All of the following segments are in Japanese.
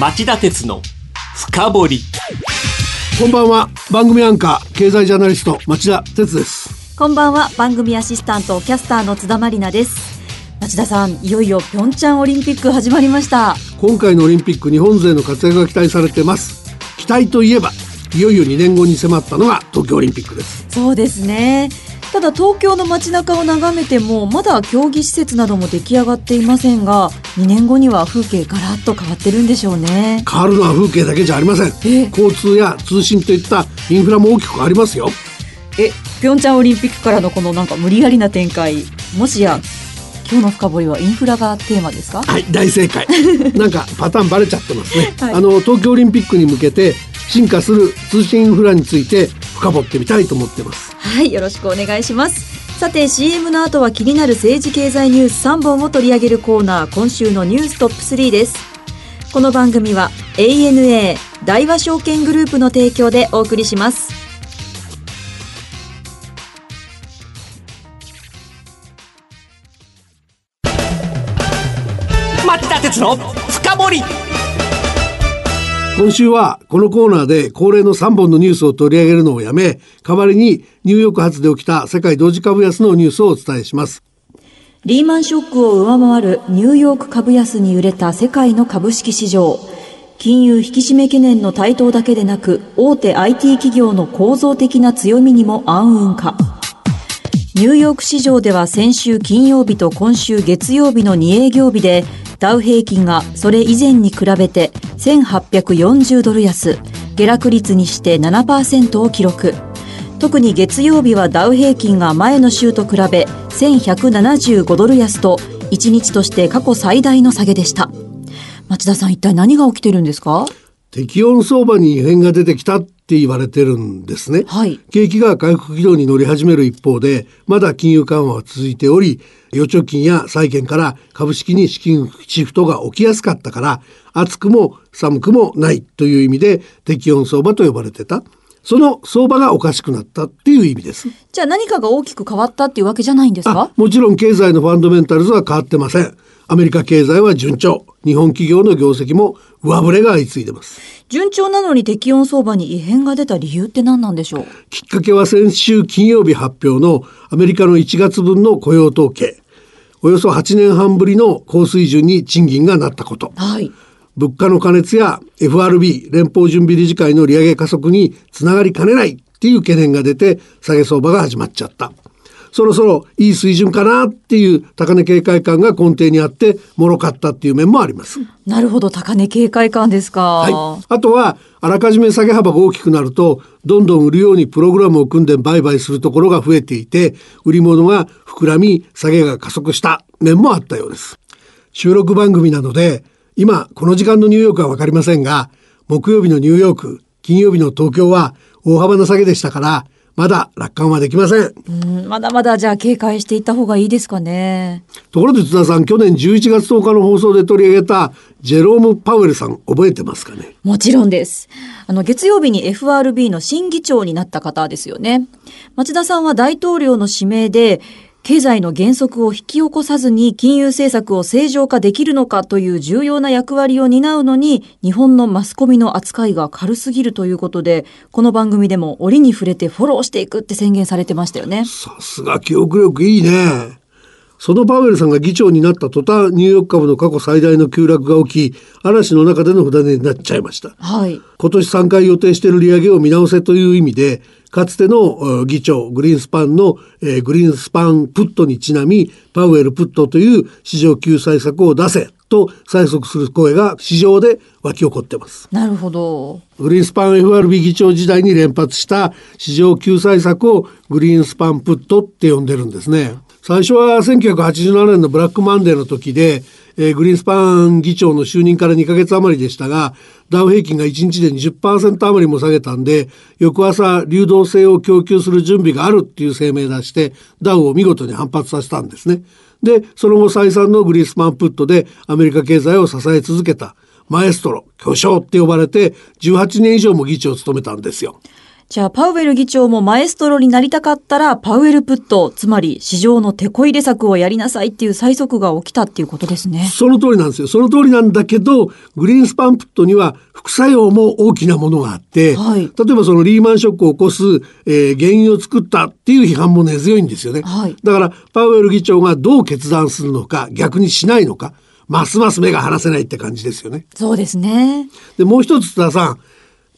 町田鉄の深掘り。こんばんは。番組アンカー経済ジャーナリスト町田鉄です。こんばんは。番組アシスタントキャスターの津田まりなです。町田さんいよいよピョンチャンオリンピック始まりました。今回のオリンピック日本勢の活躍が期待されてます。期待といえばいよいよ2年後に迫ったのが東京オリンピックです。そうですねただ東京の街中を眺めてもまだ競技施設なども出来上がっていませんが2年後には風景ガラッと変わってるんでしょうね。変わるのは風景だけじゃありません。交通や通信といったインフラも大きく変わりますよ。えピョンチャンオリンピックからのこのなんか無理やりな展開。もしや今日の深掘りはインフラがテーマですか？はい大正解。なんかパターンバレちゃってますね、はい、あの東京オリンピックに向けて進化する通信インフラについて深掘ってみたいと思ってます。はいよろしくお願いします。さて CM の後は気になる政治経済ニュース3本を取り上げるコーナー今週のニューストップ3です。この番組は ANA 大和証券グループの提供でお送りします。町田鉄の深掘り今週はこのコーナーで恒例の3本のニュースを取り上げるのをやめ代わりにニューヨーク発で起きた世界同時株安のニュースをお伝えします。リーマンショックを上回るニューヨーク株安に揺れた世界の株式市場。金融引き締め懸念の台頭だけでなく大手 IT 企業の構造的な強みにも暗雲かニューヨーク市場では先週金曜日と今週月曜日の2営業日でダウ平均がそれ以前に比べて1840ドル安、下落率にして7%を記録。特に月曜日はダウ平均が前の週と比べ1175ドル安と1日として過去最大の下げでした。町田さん一体何が起きてるんですか？適温相場に異変が出てきたて言われてるんですね、はい、景気が回復軌道に乗り始める一方でまだ金融緩和は続いており預貯金や債券から株式に資金シフトが起きやすかったから暑くも寒くもないという意味で適温相場と呼ばれてた。その相場がおかしくなったっていう意味です。じゃあ何かが大きく変わったっていうわけじゃないんですか？もちろん経済のファンドメンタルズは変わってません。アメリカ経済は順調日本企業の業績も上振れが相次いでます。順調なのに適温相場に異変が出た理由って何なんでしょう？きっかけは先週金曜日発表のアメリカの1月分の雇用統計。およそ8年半ぶりの高水準に賃金がなったこと、はい、物価の過熱や FRB 連邦準備理事会の利上げ加速につながりかねないっていう懸念が出て下げ相場が始まっちゃったそろそろいい水準かなっていう高値警戒感が根底にあって脆かったっていう面もあります。なるほど高値警戒感ですか、はい、あとはあらかじめ下げ幅が大きくなるとどんどん売るようにプログラムを組んで売買するところが増えていて売り物が膨らみ下げが加速した面もあったようです。収録番組なので今この時間のニューヨークは分かりませんが木曜日のニューヨーク金曜日の東京は大幅な下げでしたからまだ楽観はできません。うんまだまだじゃあ警戒していった方がいいですかね。ところで津田さん去年11月10日の放送で取り上げたジェローム・パウエルさん覚えてますかね？もちろんです。あの月曜日に FRB の新議長になった方ですよね。町田さんは大統領の指名で経済の減速を引き起こさずに金融政策を正常化できるのかという重要な役割を担うのに日本のマスコミの扱いが軽すぎるということでこの番組でも折に触れてフォローしていくって宣言されてましたよね。さすが記憶力いいね。そのパウエルさんが議長になった途端ニューヨーク株の過去最大の急落が起き嵐の中での札になっちゃいました、はい、今年3回予定している利上げを見直せという意味でかつての議長グリーンスパンの、えー、グリーンスパンプットにちなみパウエルプットという市場救済策を出せと催促する声が市場で湧き起こってます。なるほど。グリーンスパン FRB 議長時代に連発した市場救済策をグリーンスパンプットって呼んでるんですね最初は1987年のブラックマンデーの時でえー、グリーンスパン議長の就任から2ヶ月余りでしたがダウ平均が1日で20%余りも下げたんで翌朝流動性を供給する準備があるっていう声明出してダウを見事に反発させたんですね。でその後再三のグリースパンプットでアメリカ経済を支え続けたマエストロ巨匠って呼ばれて18年以上も議長を務めたんですよ。じゃあ、パウエル議長もマエストロになりたかったら、パウエルプット、つまり市場の手こ入れ策をやりなさいっていう催促が起きたっていうことですね。その通りなんですよ。その通りなんだけど、グリーンスパンプットには副作用も大きなものがあって、はい例えばそのリーマンショックを起こす、えー原因を作ったっていう批判も根強いんですよね。はいだから、パウエル議長がどう決断するのか、逆にしないのか、ますます目が離せないって感じですよね。そうですね。で、もう一つ津田さん、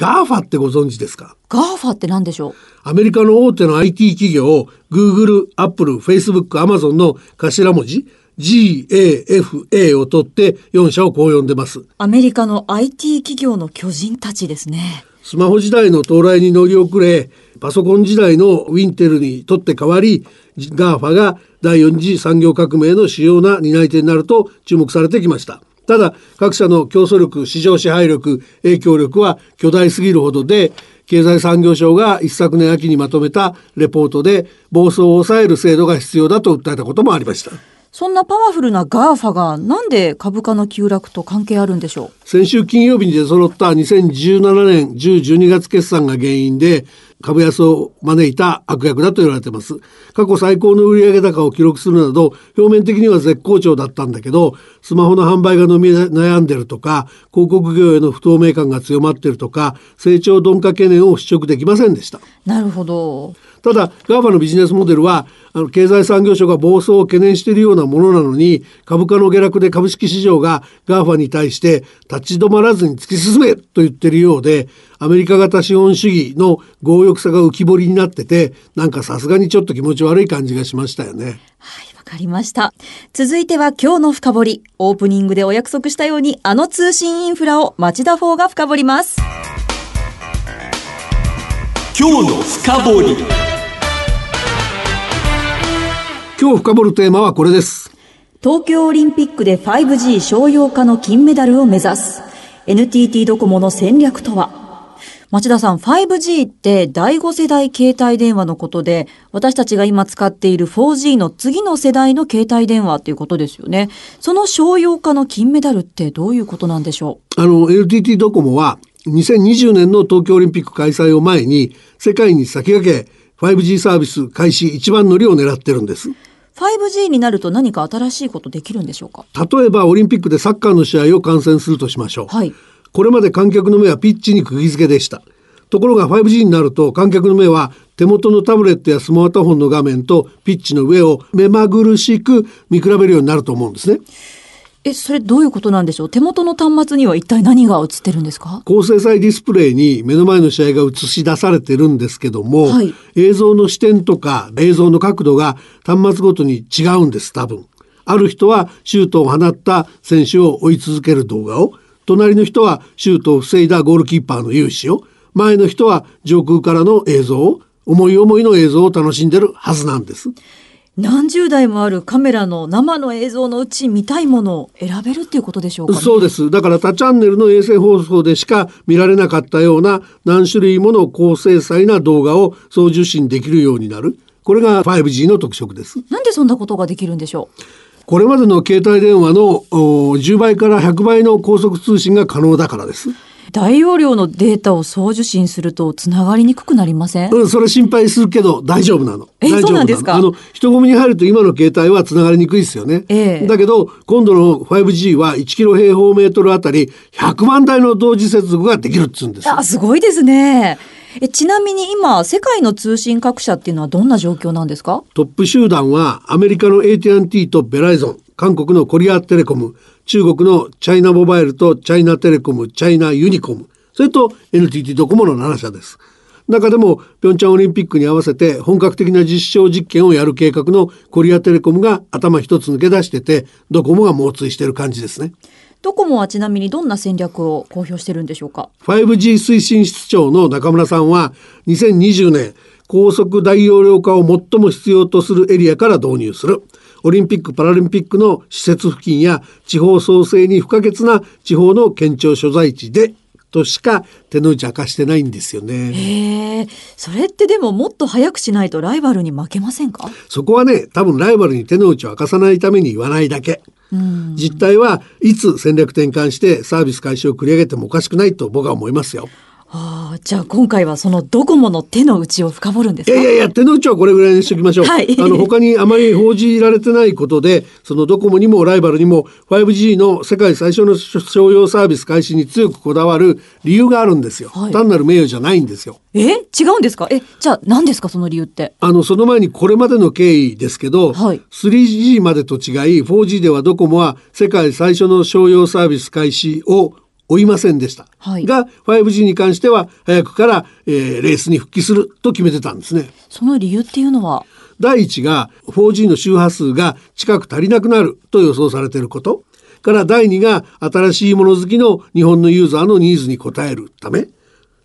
ガーファってご存知ですか？ガーファって何でしょう？アメリカの大手の IT 企業、Google、Apple、Facebook、Amazon の頭文字、GAFA を取って4社をこう呼んでます。アメリカの IT 企業の巨人たちですね。スマホ時代の到来に乗り遅れ、パソコン時代のウィンテルにとって代わり、ガーファが第4次産業革命の主要な担い手になると注目されてきました。ただ、各社の競争力、市場支配力、影響力は巨大すぎるほどで、経済産業省が一昨年秋にまとめたレポートで、暴走を抑える制度が必要だと訴えたこともありました。そんなパワフルなガーファがなんで株価の急落と関係あるんでしょ先週金曜日に出揃った2017年10、12月決算が原因で株安を招いた悪役だと言われてます。過去最高の売上高を記録するなど表面的には絶好調だったんだけどスマホの販売が伸び悩んでるとか広告業への不透明感が強まってるとか成長鈍化懸念を払拭できませんでした。なるほど。ただ、ガーファのビジネスモデルは、あの、経済産業省が暴走を懸念しているようなものなのに、株価の下落で株式市場がガーファに対して立ち止まらずに突き進めと言ってるようで、アメリカ型資本主義の強欲さが浮き彫りになってて、なんかさすがにちょっと気持ち悪い感じがしましたよね。はい、わかりました。続いては今日の深掘り。オープニングでお約束したように、あの通信インフラを町田氏が深掘ります。今日の深掘り今日深掘るテーマはこれです。東京オリンピックで 5G 商用化の金メダルを目指す。NTT ドコモの戦略とは町田さん、5G って第5世代携帯電話のことで、私たちが今使っている 4G の次の世代の携帯電話っていうことですよね。その商用化の金メダルってどういうことなんでしょあの、NTT ドコモは2020年の東京オリンピック開催を前に世界に先駆け 5G サービス開始一番乗りを狙ってるんです。う ?5G になると何か新しいことできるんでしょうか？例えばオリンピックでサッカーの試合を観戦するとしましょう。はい。これまで観客の目はピッチに釘付けでした。ところが 5G になると観客の目は手元のタブレットやスマートフォンの画面とピッチの上を目まぐるしく見比べるようになると思うんですね。え、それどういうことなんでしょう？手元の端末には一体何が映ってるんですか？高精細ディスプレイに目の前の試合が映し出されてるんですけども、はい映像の視点とか映像の角度が端末ごとに違うんです多分。ある人はシュートを放った選手を追い続ける動画を隣の人はシュートを防いだゴールキーパーの勇姿を前の人は上空からの映像を思い思いの映像を楽しんでるはずなんです。何十台もあるカメラの生の映像のうち見たいものを選べるっていうことでしょうかね。そうです。だから他チャンネルの衛星放送でしか見られなかったような何種類もの高精細な動画を送受信できるようになる。これが 5G の特色です。なんでそんなことができるんでしょこれまでの携帯電話のお10倍から100倍の高速通信が可能だからです。う大容量のデータを送受信するとつながりにくくなりません、うん、それ心配するけど大丈夫なの。えそうなんですか？あの、人混みに入ると今の携帯は繋がりにくいですよね。ええだけど、今度の 5G は1キロ平方メートルあたり100万台の同時接続ができるっつうんですよ。あ、すごいですね。え、ちなみに今、世界の通信各社っていうのはどんな状況なんですか？トップ集団はアメリカの AT&T とベライゾン、韓国のコリアテレコム、中国のチャイナモバイルとチャイナテレコム、チャイナユニコム、それと NTT ドコモの7社です。中でも、ピョンチャンオリンピックに合わせて本格的な実証実験をやる計画のコリアテレコムが頭一つ抜け出してて、ドコモが猛追してる感じですね。ドコモはちなみにどんな戦略を公表してるんでしょうか？5G 推進室長の中村さんは2020年高速大容量化を最も必要とするエリアから導入するオリンピック・パラリンピックの施設付近や地方創生に不可欠な地方の県庁所在地でとしか手の内明かしてないんですよね。それってでももっと早くしないとライバルに負けませんか？そこはね多分ライバルに手の内を明かさないために言わないだけ。うん。実態はいつ戦略転換してサービス開始を繰り上げてもおかしくないと僕は思いますよ。ああ、じゃあ今回はそのドコモの手の内を深掘るんですか？いやいやいや、手の内はこれぐらいにしておきましょう。はい あの、他にあまり報じられてないことで、そのドコモにもライバルにも 5G の世界最初の商用サービス開始に強くこだわる理由があるんですよ。はい単なる名誉じゃないんですよ。え？違うんですか？え、じゃあ何ですかその理由って？あの、その前にこれまでの経緯ですけど、はい 3G までと違い、4G ではドコモは世界最初の商用サービス開始を追いませんでした。はいが、5G に関しては早くから、えーレースに復帰すると決めてたんですね。その理由っていうのは？第一が 4G の周波数が近く足りなくなると予想されていること。から第二が新しいもの好きの日本のユーザーのニーズに応えるため。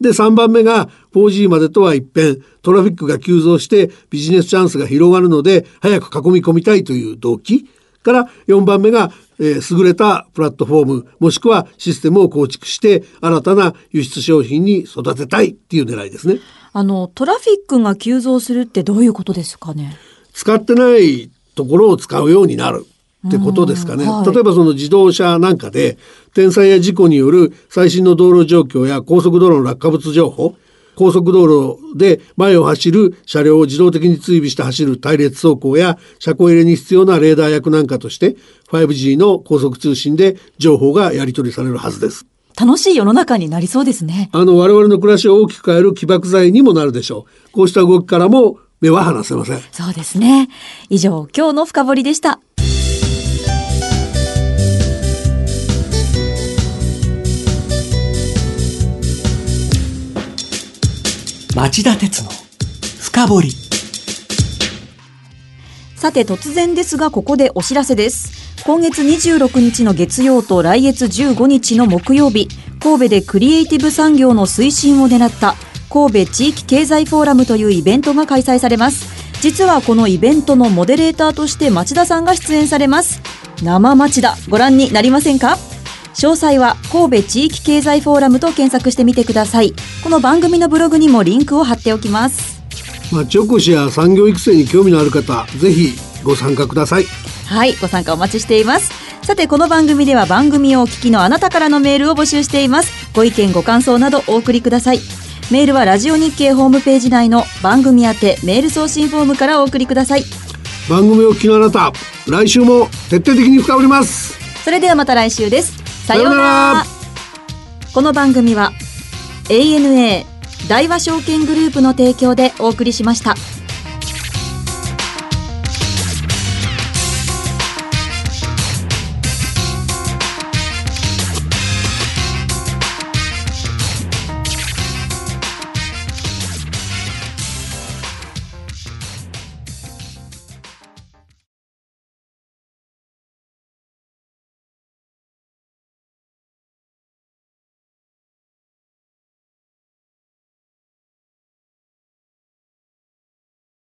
で、3番目が 4G までとは一変、トラフィックが急増してビジネスチャンスが広がるので早く囲み込みたいという動機。から4番目が、えー優れたプラットフォームもしくはシステムを構築して新たな輸出商品に育てたいっていう狙いですね。あの、トラフィックが急増するってどういうことですかね？使ってないところを使うようになるってことですかね。うんはい例えばその自動車なんかで、天災や事故による最新の道路状況や高速道路の落下物情報、高速道路で前を走る車両を自動的に追尾して走る隊列走行や車庫入れに必要なレーダー役なんかとして 5G の高速通信で情報がやり取りされるはずです。楽しい世の中になりそうですね。あの我々の暮らしを大きく変える起爆剤にもなるでしょう。こうした動きからも目は離せません。そうですね。以上、今日の深掘りでした。町田鉄の深掘さて突然ですがここでお知らせです。今月26日の月曜と来月15日の木曜日神戸でクリエイティブ産業の推進を狙った神戸地域経済フォーラムというイベントが開催されます。実はこのイベントのモデレーターとして町田さんが出演されます。生町田ご覧になりませんか？詳細は神戸地域経済フォーラムと検索してみてくださいこの番組のブログにもリンクを貼っておきます町おこしや産業育成に興味のある方、ぜひご参加ください。はい、ご参加お待ちしています。さて、この番組では番組をお聞きのあなたからのメールを募集しています。ご意見、ご感想などお送りください。メールはラジオ日経ホームページ内の番組宛てメール送信フォームからお送りください。番組を聞きのあなた、来週も徹底的に深掘ります。それではまた来週です。さようなら。この番組は ANA 大和証券グループの提供でお送りしました。